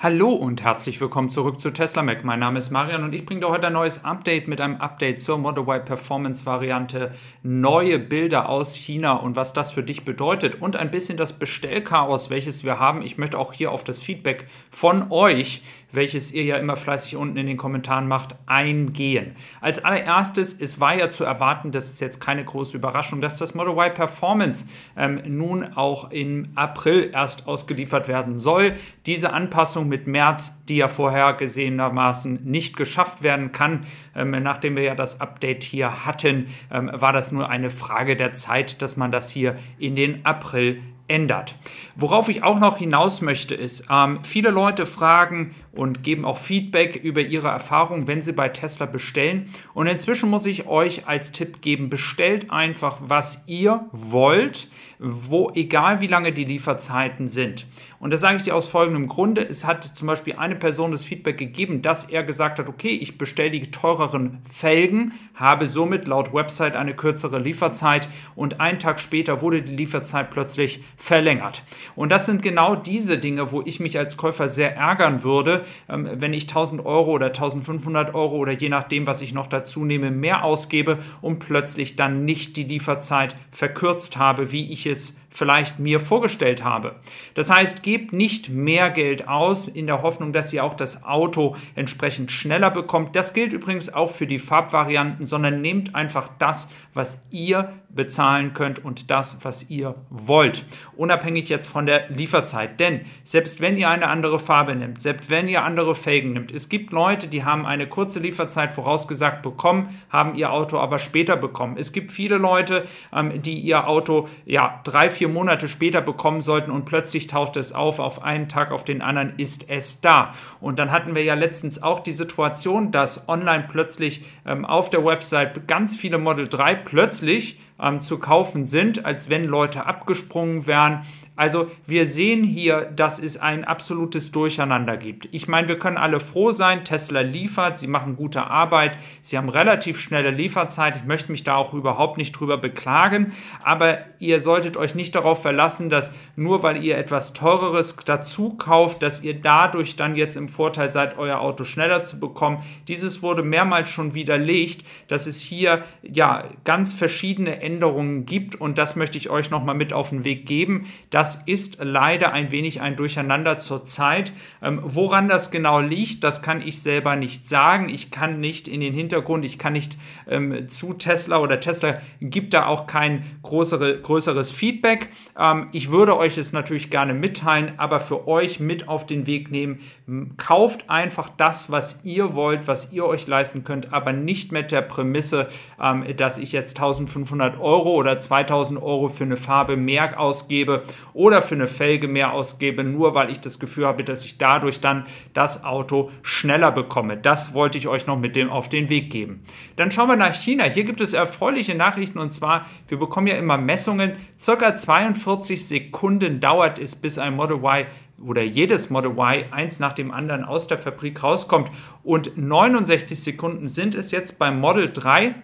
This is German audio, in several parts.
Hallo und herzlich willkommen zurück zu Tesla Mac. Mein Name ist Marian und ich bringe dir heute ein neues Update mit einem Update zur Model Y Performance Variante, neue Bilder aus China und was das für dich bedeutet und ein bisschen das Bestellchaos, welches wir haben. Ich möchte auch hier auf das Feedback von euch, welches ihr ja immer fleißig unten in den Kommentaren macht, eingehen. Als allererstes, es war ja zu erwarten, das ist jetzt keine große Überraschung, dass das Model Y Performance ähm, nun auch im April erst ausgeliefert werden soll. Diese Anpassung mit März, die ja vorhergesehenermaßen nicht geschafft werden kann. Ähm, nachdem wir ja das Update hier hatten, ähm, war das nur eine Frage der Zeit, dass man das hier in den April ändert. Worauf ich auch noch hinaus möchte, ist, ähm, viele Leute fragen und geben auch Feedback über ihre Erfahrungen, wenn sie bei Tesla bestellen. Und inzwischen muss ich euch als Tipp geben, bestellt einfach, was ihr wollt, wo, egal wie lange die Lieferzeiten sind. Und das sage ich dir aus folgendem Grunde. Es hat zum Beispiel eine Person das Feedback gegeben, dass er gesagt hat, okay, ich bestelle die teureren Felgen, habe somit laut Website eine kürzere Lieferzeit und einen Tag später wurde die Lieferzeit plötzlich verlängert. Und das sind genau diese Dinge, wo ich mich als Käufer sehr ärgern würde, ähm, wenn ich 1000 Euro oder 1500 Euro oder je nachdem, was ich noch dazu nehme, mehr ausgebe und plötzlich dann nicht die Lieferzeit verkürzt habe, wie ich es vielleicht mir vorgestellt habe. Das heißt, gebt nicht mehr Geld aus in der Hoffnung, dass ihr auch das Auto entsprechend schneller bekommt. Das gilt übrigens auch für die Farbvarianten, sondern nehmt einfach das, was ihr bezahlen könnt und das, was ihr wollt. Unabhängig jetzt von der Lieferzeit. Denn selbst wenn ihr eine andere Farbe nimmt, selbst wenn ihr andere Felgen nimmt, es gibt Leute, die haben eine kurze Lieferzeit vorausgesagt bekommen, haben ihr Auto aber später bekommen. Es gibt viele Leute, ähm, die ihr Auto ja drei, vier Monate später bekommen sollten und plötzlich taucht es auf, auf einen Tag auf den anderen ist es da. Und dann hatten wir ja letztens auch die Situation, dass online plötzlich ähm, auf der Website ganz viele Model 3 plötzlich ähm, zu kaufen sind, als wenn Leute abgesprungen wären. Also wir sehen hier, dass es ein absolutes Durcheinander gibt. Ich meine, wir können alle froh sein, Tesla liefert, sie machen gute Arbeit, sie haben relativ schnelle Lieferzeit. Ich möchte mich da auch überhaupt nicht drüber beklagen, aber ihr solltet euch nicht darauf verlassen, dass nur weil ihr etwas teureres dazu kauft, dass ihr dadurch dann jetzt im Vorteil seid, euer Auto schneller zu bekommen. Dieses wurde mehrmals schon widerlegt, dass es hier ja ganz verschiedene Änderungen gibt und das möchte ich euch nochmal mit auf den Weg geben. Das ist leider ein wenig ein Durcheinander zurzeit. Ähm, woran das genau liegt, das kann ich selber nicht sagen. Ich kann nicht in den Hintergrund, ich kann nicht ähm, zu Tesla oder Tesla gibt da auch kein größere, größeres Feedback. Ähm, ich würde euch es natürlich gerne mitteilen, aber für euch mit auf den Weg nehmen. Kauft einfach das, was ihr wollt, was ihr euch leisten könnt, aber nicht mit der Prämisse, ähm, dass ich jetzt 1500 Euro oder 2000 Euro für eine Farbe mehr ausgebe oder für eine Felge mehr ausgebe, nur weil ich das Gefühl habe, dass ich dadurch dann das Auto schneller bekomme. Das wollte ich euch noch mit dem auf den Weg geben. Dann schauen wir nach China. Hier gibt es erfreuliche Nachrichten und zwar, wir bekommen ja immer Messungen. Circa 42 Sekunden dauert es, bis ein Model Y oder jedes Model Y eins nach dem anderen aus der Fabrik rauskommt. Und 69 Sekunden sind es jetzt beim Model 3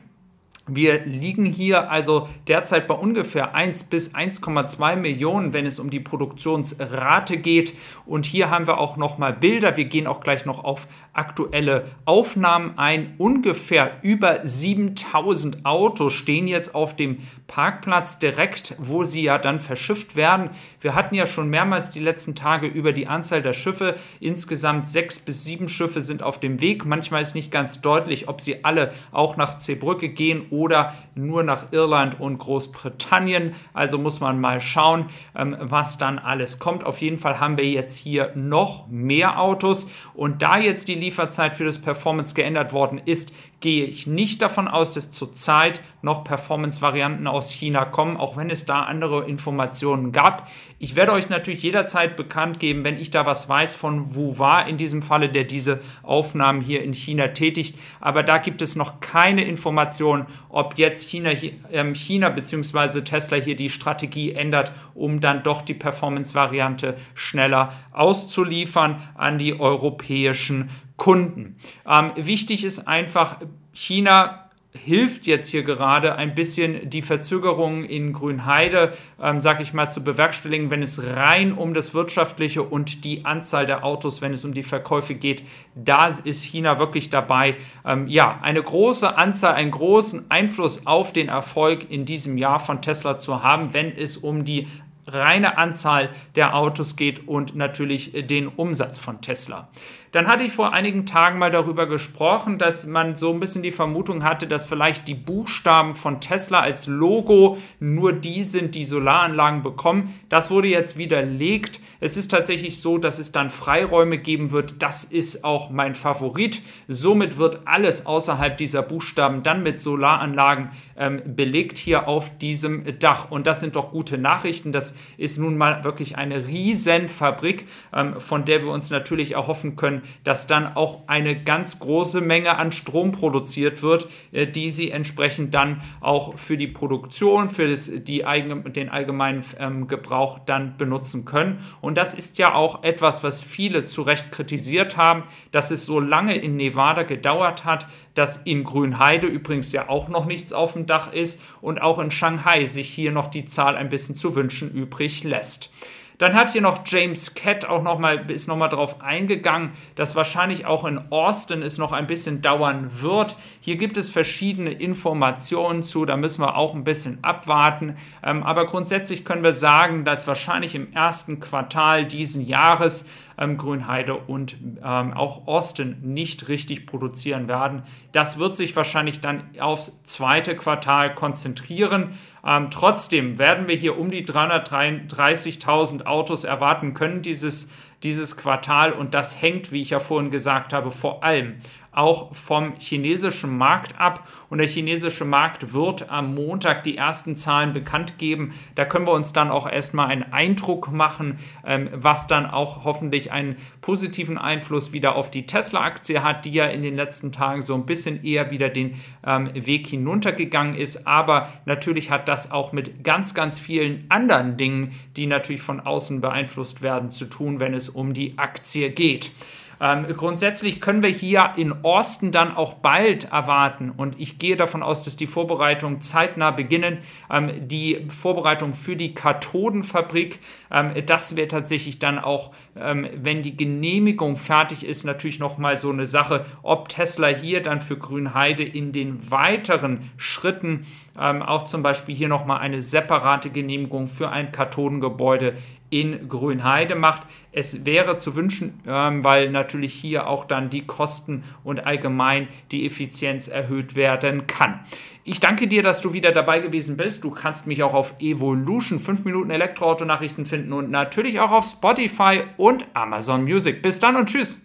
wir liegen hier also derzeit bei ungefähr 1 bis 1,2 Millionen, wenn es um die Produktionsrate geht. Und hier haben wir auch nochmal Bilder. Wir gehen auch gleich noch auf aktuelle Aufnahmen ein. Ungefähr über 7000 Autos stehen jetzt auf dem Parkplatz direkt, wo sie ja dann verschifft werden. Wir hatten ja schon mehrmals die letzten Tage über die Anzahl der Schiffe. Insgesamt sechs bis sieben Schiffe sind auf dem Weg. Manchmal ist nicht ganz deutlich, ob sie alle auch nach Zeebrücke gehen oder nur nach Irland und Großbritannien. Also muss man mal schauen, ähm, was dann alles kommt. Auf jeden Fall haben wir jetzt hier noch mehr Autos und da jetzt die Lieferzeit für das Performance geändert worden ist, gehe ich nicht davon aus, dass zurzeit noch Performance-Varianten aus China kommen, auch wenn es da andere Informationen gab. Ich werde euch natürlich jederzeit bekannt geben, wenn ich da was weiß von Wuwa in diesem Falle, der diese Aufnahmen hier in China tätigt. Aber da gibt es noch keine Informationen, ob jetzt China, äh, China bzw. Tesla hier die Strategie ändert, um dann doch die Performance-Variante schneller auszuliefern an die europäischen Kunden. Ähm, wichtig ist einfach, China hilft jetzt hier gerade ein bisschen die Verzögerung in Grünheide, ähm, sag ich mal, zu bewerkstelligen, wenn es rein um das Wirtschaftliche und die Anzahl der Autos, wenn es um die Verkäufe geht. Da ist China wirklich dabei, ähm, ja, eine große Anzahl, einen großen Einfluss auf den Erfolg in diesem Jahr von Tesla zu haben, wenn es um die reine Anzahl der Autos geht und natürlich den Umsatz von Tesla. Dann hatte ich vor einigen Tagen mal darüber gesprochen, dass man so ein bisschen die Vermutung hatte, dass vielleicht die Buchstaben von Tesla als Logo nur die sind, die Solaranlagen bekommen. Das wurde jetzt widerlegt. Es ist tatsächlich so, dass es dann Freiräume geben wird. Das ist auch mein Favorit. Somit wird alles außerhalb dieser Buchstaben dann mit Solaranlagen ähm, belegt hier auf diesem Dach. Und das sind doch gute Nachrichten. Das ist nun mal wirklich eine Riesenfabrik, ähm, von der wir uns natürlich erhoffen können, dass dann auch eine ganz große Menge an Strom produziert wird, äh, die sie entsprechend dann auch für die Produktion, für das, die eigen, den allgemeinen ähm, Gebrauch dann benutzen können. Und das ist ja auch etwas, was viele zu Recht kritisiert haben, dass es so lange in Nevada gedauert hat, dass in Grünheide übrigens ja auch noch nichts auf dem Dach ist und auch in Shanghai sich hier noch die Zahl ein bisschen zu wünschen übrig lässt. Dann hat hier noch James Catt auch noch ist nochmal darauf eingegangen, dass wahrscheinlich auch in Austin es noch ein bisschen dauern wird. Hier gibt es verschiedene Informationen zu, da müssen wir auch ein bisschen abwarten. Ähm, aber grundsätzlich können wir sagen, dass wahrscheinlich im ersten Quartal diesen Jahres ähm, Grünheide und ähm, auch Austin nicht richtig produzieren werden. Das wird sich wahrscheinlich dann aufs zweite Quartal konzentrieren. Ähm, trotzdem werden wir hier um die 330.000 Autos erwarten können dieses, dieses Quartal. Und das hängt, wie ich ja vorhin gesagt habe, vor allem auch vom chinesischen Markt ab. Und der chinesische Markt wird am Montag die ersten Zahlen bekannt geben. Da können wir uns dann auch erstmal einen Eindruck machen, ähm, was dann auch hoffentlich einen positiven Einfluss wieder auf die Tesla-Aktie hat, die ja in den letzten Tagen so ein bisschen eher wieder den ähm, Weg hinuntergegangen ist. Aber natürlich hat das auch mit ganz, ganz vielen anderen Dingen, die natürlich von außen beeinflusst werden, zu tun, wenn es um die Aktie geht. Ähm, grundsätzlich können wir hier in Austin dann auch bald erwarten und ich gehe davon aus, dass die Vorbereitungen zeitnah beginnen. Ähm, die Vorbereitung für die Kathodenfabrik, ähm, das wäre tatsächlich dann auch, ähm, wenn die Genehmigung fertig ist, natürlich nochmal so eine Sache, ob Tesla hier dann für Grünheide in den weiteren Schritten ähm, auch zum Beispiel hier nochmal eine separate Genehmigung für ein Kathodengebäude in Grünheide macht. Es wäre zu wünschen, ähm, weil natürlich hier auch dann die Kosten und allgemein die Effizienz erhöht werden kann. Ich danke dir, dass du wieder dabei gewesen bist. Du kannst mich auch auf Evolution 5 Minuten Elektroauto-Nachrichten finden und natürlich auch auf Spotify und Amazon Music. Bis dann und tschüss.